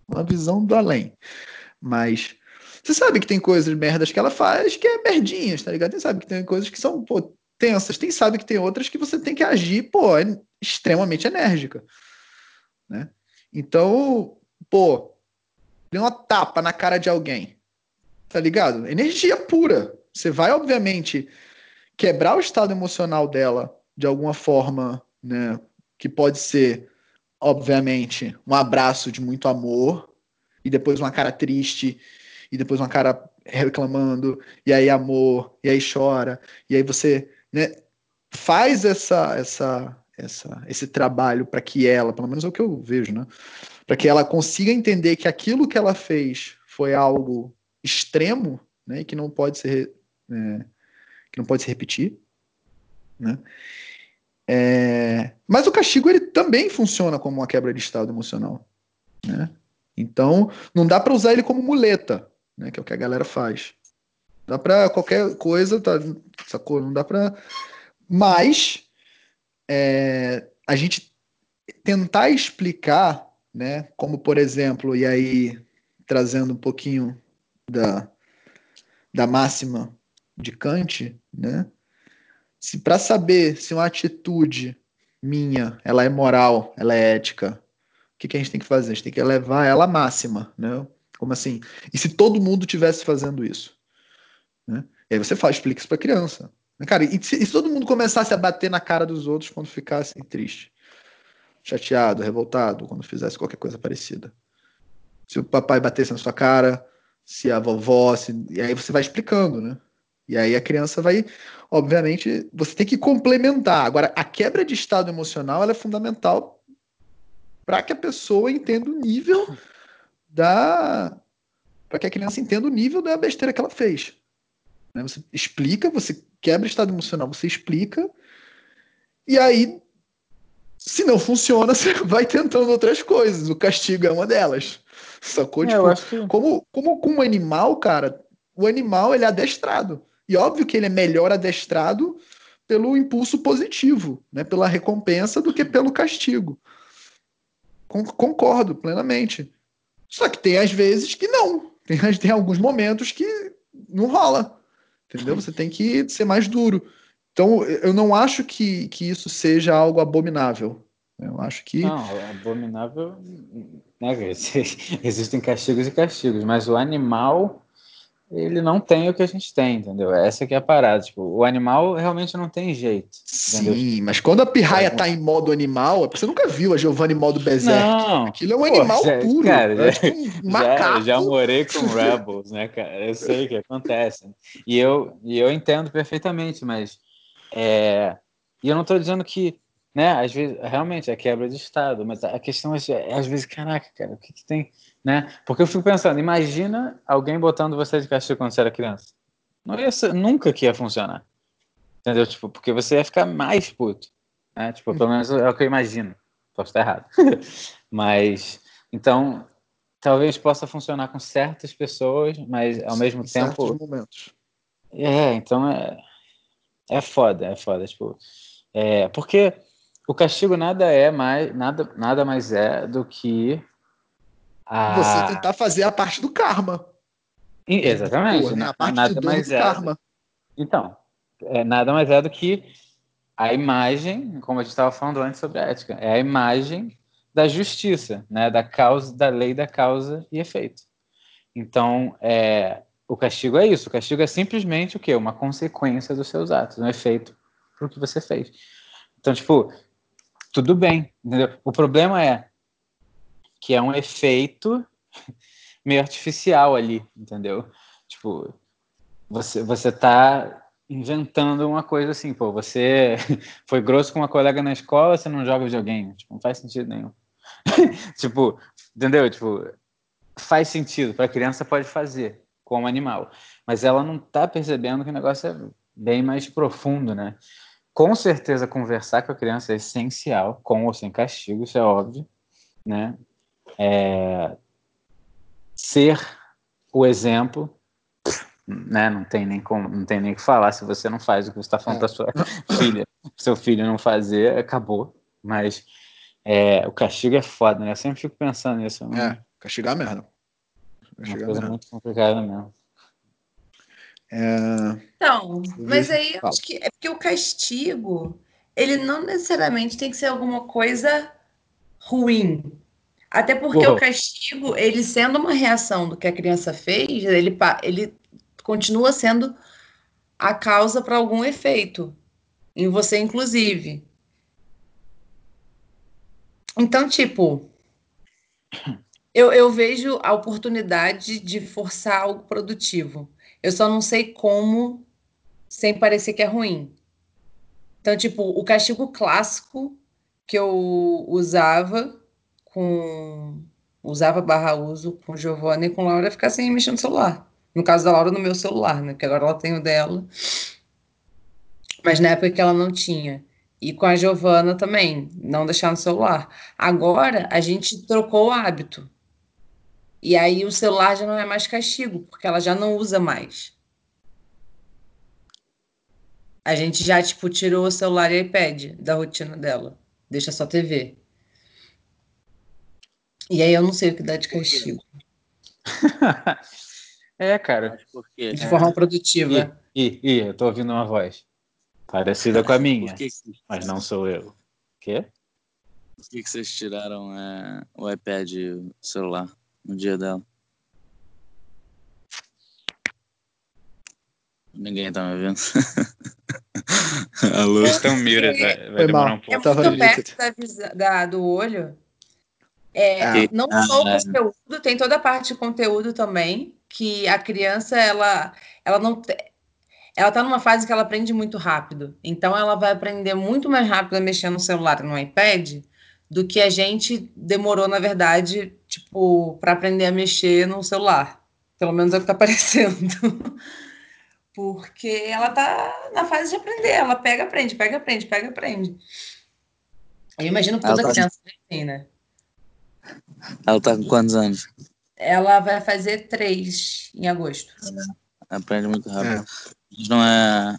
uma visão do além. Mas você sabe que tem coisas merdas que ela faz que é merdinhas, tá ligado? Você sabe que tem coisas que são, pô, tensas. Tem sabe que tem outras que você tem que agir, pô, é extremamente enérgica, né? Então, pô, deu uma tapa na cara de alguém. Tá ligado? Energia pura. Você vai, obviamente, quebrar o estado emocional dela de alguma forma, né? Que pode ser, obviamente, um abraço de muito amor, e depois uma cara triste, e depois uma cara reclamando, e aí amor, e aí chora, e aí você né, faz essa, essa, essa, esse trabalho para que ela, pelo menos é o que eu vejo, né? Para que ela consiga entender que aquilo que ela fez foi algo extremo, né, e que não pode ser é, que não pode se repetir, né? É, mas o castigo ele também funciona como uma quebra de estado emocional, né? Então não dá para usar ele como muleta, né? Que é o que a galera faz. Dá para qualquer coisa, tá, sacou? Não dá para. Mas é, a gente tentar explicar né? Como por exemplo, e aí trazendo um pouquinho da, da máxima de Kant, né? Se para saber se uma atitude minha, ela é moral, ela é ética, o que, que a gente tem que fazer? A gente tem que levar ela à máxima, né? Como assim? E se todo mundo tivesse fazendo isso? Né? E aí você faz, explica isso para criança. Cara, e se, e se todo mundo começasse a bater na cara dos outros quando ficasse triste? Chateado, revoltado quando fizesse qualquer coisa parecida. Se o papai batesse na sua cara, se a vovó, se... e aí você vai explicando, né? E aí a criança vai, obviamente, você tem que complementar. Agora, a quebra de estado emocional é fundamental para que a pessoa entenda o nível da. para que a criança entenda o nível da besteira que ela fez. Né? Você explica, você quebra o estado emocional, você explica, e aí se não funciona, você vai tentando outras coisas. O castigo é uma delas. Sacou? É, tipo, que... como, como com um animal, cara, o animal ele é adestrado. E óbvio que ele é melhor adestrado pelo impulso positivo, né? pela recompensa, do que pelo castigo. Concordo plenamente. Só que tem às vezes que não. Tem, tem alguns momentos que não rola. Entendeu? Você tem que ser mais duro. Então, eu não acho que, que isso seja algo abominável. Eu acho que. Não, abominável. Né, existem castigos e castigos, mas o animal ele não tem o que a gente tem, entendeu? Essa que é a parada. Tipo, o animal realmente não tem jeito. Entendeu? Sim, mas quando a pirraia é. tá em modo animal, você nunca viu a Giovanni em modo berserk. Não. Aquilo é um Pô, animal já, puro. Cara, é já, um macaco. Já, já morei com Rebels, né, cara? Eu sei o que acontece. E eu, e eu entendo perfeitamente, mas... É... E eu não tô dizendo que né? Às vezes, realmente, é quebra de Estado, mas a questão é, é às vezes, caraca, cara, o que, que tem, né? Porque eu fico pensando, imagina alguém botando você de castigo quando você era criança. Não ia ser, nunca que ia funcionar. Entendeu? Tipo, porque você ia ficar mais puto. Né? Tipo, pelo menos é o que eu imagino. Posso estar errado. mas, então, talvez possa funcionar com certas pessoas, mas ao mesmo tempo. Momentos. É, então é. É foda, é foda. Tipo, é, porque o castigo nada é mais nada, nada mais é do que a... você tentar fazer a parte do karma. Exatamente. A parte nada mais do é. karma. Então, é, nada mais é do que a imagem, como a gente estava falando antes sobre a ética, é a imagem da justiça, né? Da causa, da lei da causa e efeito. Então, é, o castigo é isso. O castigo é simplesmente o quê? Uma consequência dos seus atos, um efeito pro que você fez. Então, tipo, tudo bem, entendeu? O problema é que é um efeito meio artificial ali, entendeu? Tipo, você você tá inventando uma coisa assim, pô, você foi grosso com uma colega na escola, você não joga videogame, tipo, não faz sentido nenhum. tipo, entendeu? Tipo, faz sentido, para criança pode fazer como animal, mas ela não tá percebendo que o negócio é bem mais profundo, né? Com certeza, conversar com a criança é essencial, com ou sem castigo, isso é óbvio, né? É... Ser o exemplo, né? Não tem nem como, não tem nem que falar se você não faz o que você está falando é. para sua filha, seu filho não fazer, acabou. Mas é, o castigo é foda, né? Eu sempre fico pensando nisso. Né? É, castigar merda. Castigar uma coisa muito complicada mesmo. É... Então, mas aí eu acho que é porque o castigo, ele não necessariamente tem que ser alguma coisa ruim. Até porque Uou. o castigo, ele sendo uma reação do que a criança fez, ele, ele continua sendo a causa para algum efeito, em você, inclusive. Então, tipo, eu, eu vejo a oportunidade de forçar algo produtivo. Eu só não sei como sem parecer que é ruim. Então, tipo, o castigo clássico que eu usava com. Usava barra uso com Giovanna e com Laura é ficar sem mexer no celular. No caso da Laura, no meu celular, né? Porque agora ela tem o dela. Mas na época que ela não tinha. E com a Giovana também, não deixar no celular. Agora a gente trocou o hábito. E aí o celular já não é mais castigo, porque ela já não usa mais. A gente já, tipo, tirou o celular e iPad da rotina dela. Deixa só TV. E aí eu não sei o que dá de castigo. é, cara. De forma é. produtiva. Ih, ih, eu tô ouvindo uma voz. Parecida com a minha. Que que... Mas não sou eu. Quê? Por que, que vocês tiraram é, o iPad e o celular? No dia dela. Ninguém tá me vendo. A luz tá muted, vai, vai demorar um pouco. É muito perto da, da, do olho. É, ah, não só o é. conteúdo, tem toda a parte de conteúdo também, que a criança, ela, ela não ela está numa fase que ela aprende muito rápido. Então, ela vai aprender muito mais rápido a mexer no celular e no iPad do que a gente demorou, na verdade, tipo, para aprender a mexer no celular. Pelo menos é o que está parecendo. Porque ela tá na fase de aprender, ela pega, aprende, pega, aprende, pega, aprende. Eu imagino que toda tá... criança é assim, né? Ela tá com quantos anos? Ela vai fazer três em agosto. É, aprende muito rápido. É. Não é.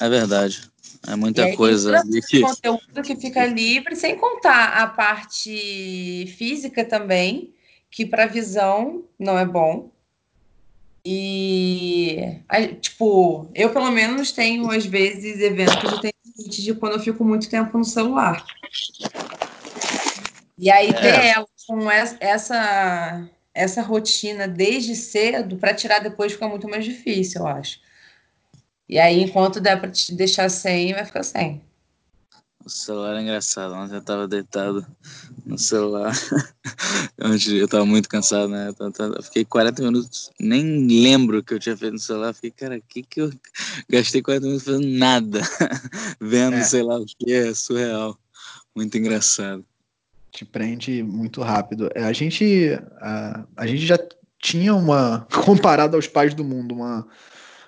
É verdade. É muita coisa ali que... conteúdo que fica livre, sem contar a parte física também, que para visão não é bom. E, tipo, eu pelo menos tenho, às vezes, eventos de de quando eu fico muito tempo no celular. E aí, é. ter ela com essa, essa rotina desde cedo para tirar depois fica muito mais difícil, eu acho. E aí, enquanto der para te deixar sem, vai ficar sem. O celular é engraçado. Ontem eu tava deitado no celular. Ontem eu tava muito cansado, né? Eu fiquei 40 minutos, nem lembro o que eu tinha feito no celular. Fiquei, cara, o que que eu gastei 40 minutos fazendo nada? Vendo, é. sei lá o que, é surreal. Muito engraçado. Te prende muito rápido. É, a gente, a, a gente já tinha uma, comparado aos pais do mundo, uma,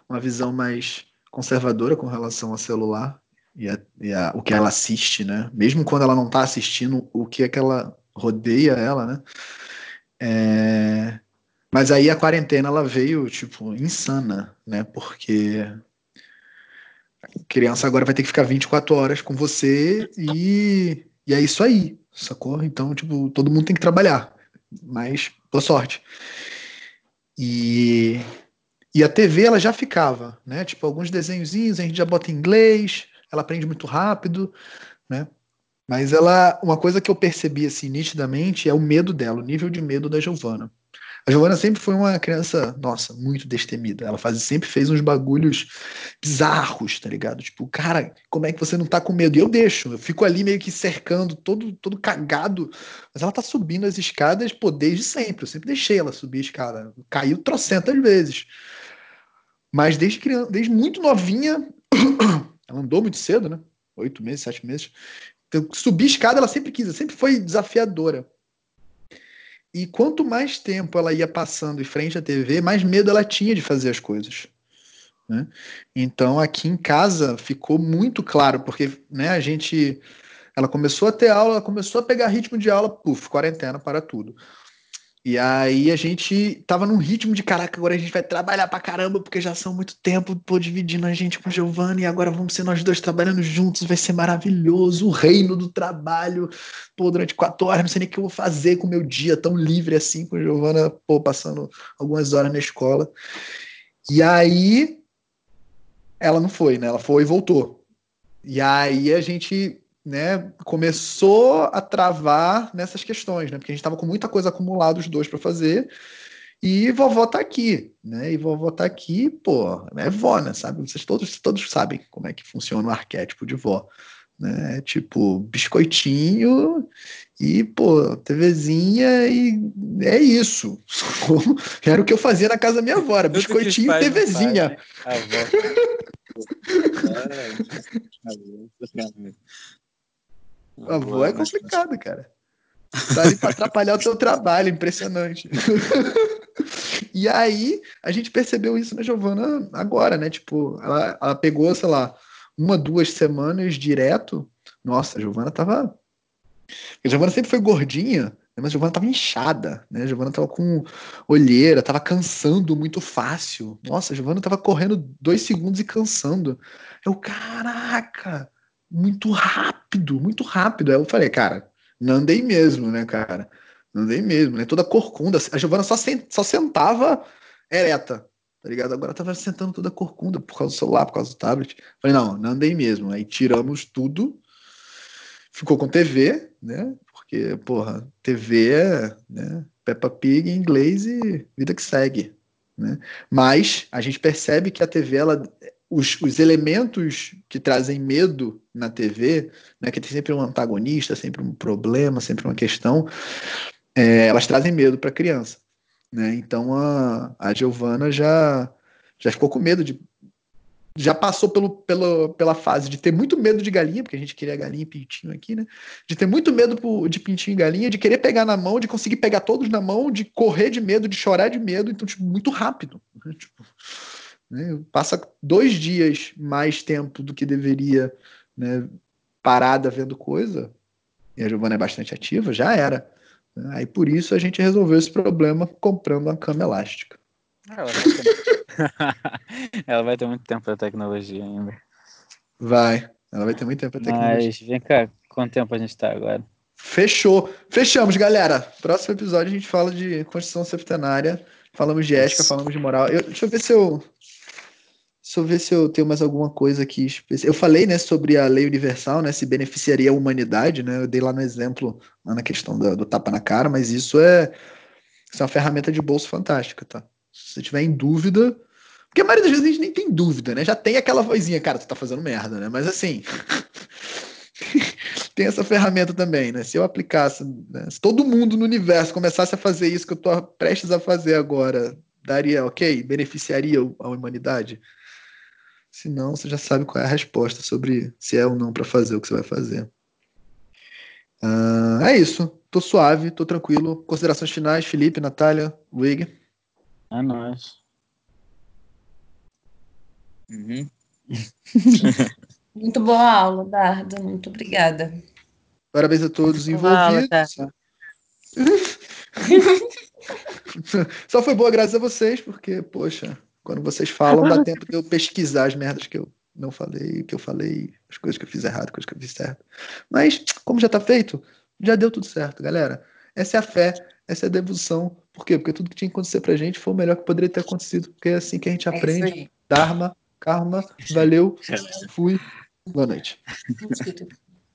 uma visão mais conservadora com relação ao celular e, a, e a, o que ela assiste, né? Mesmo quando ela não está assistindo, o que é que ela rodeia ela, né? É... Mas aí a quarentena ela veio tipo insana, né? Porque a criança agora vai ter que ficar 24 horas com você e, e é isso aí, sacou? Então, tipo, todo mundo tem que trabalhar, mas boa sorte. E, e a TV ela já ficava, né? Tipo, alguns desenhozinhos a gente já bota em inglês, ela aprende muito rápido, né? Mas ela, uma coisa que eu percebi assim nitidamente é o medo dela, o nível de medo da Giovana. A Giovana sempre foi uma criança, nossa, muito destemida. Ela faz, sempre fez uns bagulhos bizarros, tá ligado? Tipo, cara, como é que você não tá com medo? E eu deixo, eu fico ali meio que cercando, todo, todo cagado. Mas ela tá subindo as escadas, pô, desde sempre. Eu sempre deixei ela subir a escada. Caiu trocentas vezes. Mas desde criança, desde muito novinha, ela andou muito cedo, né? Oito meses, sete meses. Então, subir escada ela sempre quis, sempre foi desafiadora. E quanto mais tempo ela ia passando em frente à TV, mais medo ela tinha de fazer as coisas. Né? Então aqui em casa ficou muito claro, porque né, a gente. Ela começou a ter aula, ela começou a pegar ritmo de aula, puf, quarentena para tudo. E aí a gente tava num ritmo de caraca, agora a gente vai trabalhar pra caramba, porque já são muito tempo, pô, dividindo a gente com a Giovana, e agora vamos ser nós dois trabalhando juntos, vai ser maravilhoso, o reino do trabalho, pô, durante quatro horas, não sei nem o que eu vou fazer com o meu dia tão livre assim, com a Giovana, pô, passando algumas horas na escola. E aí ela não foi, né? Ela foi e voltou. E aí a gente né, começou a travar nessas questões, né? Porque a gente estava com muita coisa acumulada os dois para fazer. E vovó tá aqui, né? E vovó tá aqui, pô, é vó, né? Sabe? Vocês todos, todos sabem como é que funciona o arquétipo de vó, né? Tipo, biscoitinho e, pô, TVzinha e é isso. Era o que eu fazia na casa da minha avó, era biscoitinho e TVzinha. Pai, A avó é complicado, cara. Tá ali pra atrapalhar o teu trabalho, impressionante. e aí, a gente percebeu isso na Giovana agora, né? Tipo, ela, ela pegou, sei lá, uma, duas semanas direto. Nossa, a Giovana tava. A Giovana sempre foi gordinha, né? mas a Giovana tava inchada, né? A Giovana tava com olheira, tava cansando muito fácil. Nossa, a Giovana tava correndo dois segundos e cansando. Eu, caraca! Muito rápido, muito rápido. Aí eu falei, cara, não andei mesmo, né, cara? Não andei mesmo, né? Toda corcunda. A Giovana só, só sentava ereta, tá ligado? Agora tava sentando toda corcunda por causa do celular, por causa do tablet. Falei, não, não andei mesmo. Aí tiramos tudo, ficou com TV, né? Porque, porra, TV é né? Peppa Pig em inglês e vida que segue. Né? Mas a gente percebe que a TV ela os, os elementos que trazem medo na TV, né, que tem sempre um antagonista, sempre um problema, sempre uma questão, é, elas trazem medo para a criança. Né? Então a, a Giovana já, já ficou com medo de. Já passou pelo, pelo, pela fase de ter muito medo de galinha, porque a gente queria galinha e pintinho aqui, né? De ter muito medo de pintinho e galinha, de querer pegar na mão, de conseguir pegar todos na mão, de correr de medo, de chorar de medo, então, tipo, muito rápido. Né? Tipo, né? Passa dois dias mais tempo do que deveria né, parada vendo coisa, e a Giovana é bastante ativa, já era. Né? Aí por isso a gente resolveu esse problema comprando uma cama elástica. Ela vai ter, ela vai ter muito tempo para tecnologia ainda. Vai, ela vai ter muito tempo para tecnologia. Mas vem cá, quanto tempo a gente está agora? Fechou. Fechamos, galera. Próximo episódio a gente fala de Constituição Septenária. Falamos de ética, falamos de moral. Eu, deixa eu ver se eu Deixa eu ver se eu tenho mais alguma coisa aqui. Eu falei, né, sobre a lei universal, né, se beneficiaria a humanidade, né? Eu dei lá no exemplo, lá na questão do, do tapa na cara, mas isso é Essa é uma ferramenta de bolso fantástica, tá? Se você tiver em dúvida, porque a maioria das vezes a gente nem tem dúvida, né? Já tem aquela vozinha, cara, tu tá fazendo merda, né? Mas assim, tem essa ferramenta também, né? Se eu aplicasse, né? se todo mundo no universo começasse a fazer isso que eu tô prestes a fazer agora, daria, ok? Beneficiaria a humanidade? Se não, você já sabe qual é a resposta sobre se é ou não para fazer o que você vai fazer. Uh, é isso. Tô suave, tô tranquilo. Considerações finais, Felipe, Natália, Wig. É nóis. Uhum. Muito boa aula, Dardo. Muito obrigada. Parabéns a todos envolvidos. Aula, Só foi boa graças a vocês, porque, poxa, quando vocês falam, dá tempo de eu pesquisar as merdas que eu não falei, que eu falei, as coisas que eu fiz errado, coisas que eu fiz certo. Mas, como já tá feito, já deu tudo certo, galera. Essa é a fé, essa é a devoção. Por quê? Porque tudo que tinha que acontecer pra gente foi o melhor que poderia ter acontecido, porque é assim que a gente é aprende. Dharma, karma, valeu, fui, boa noite.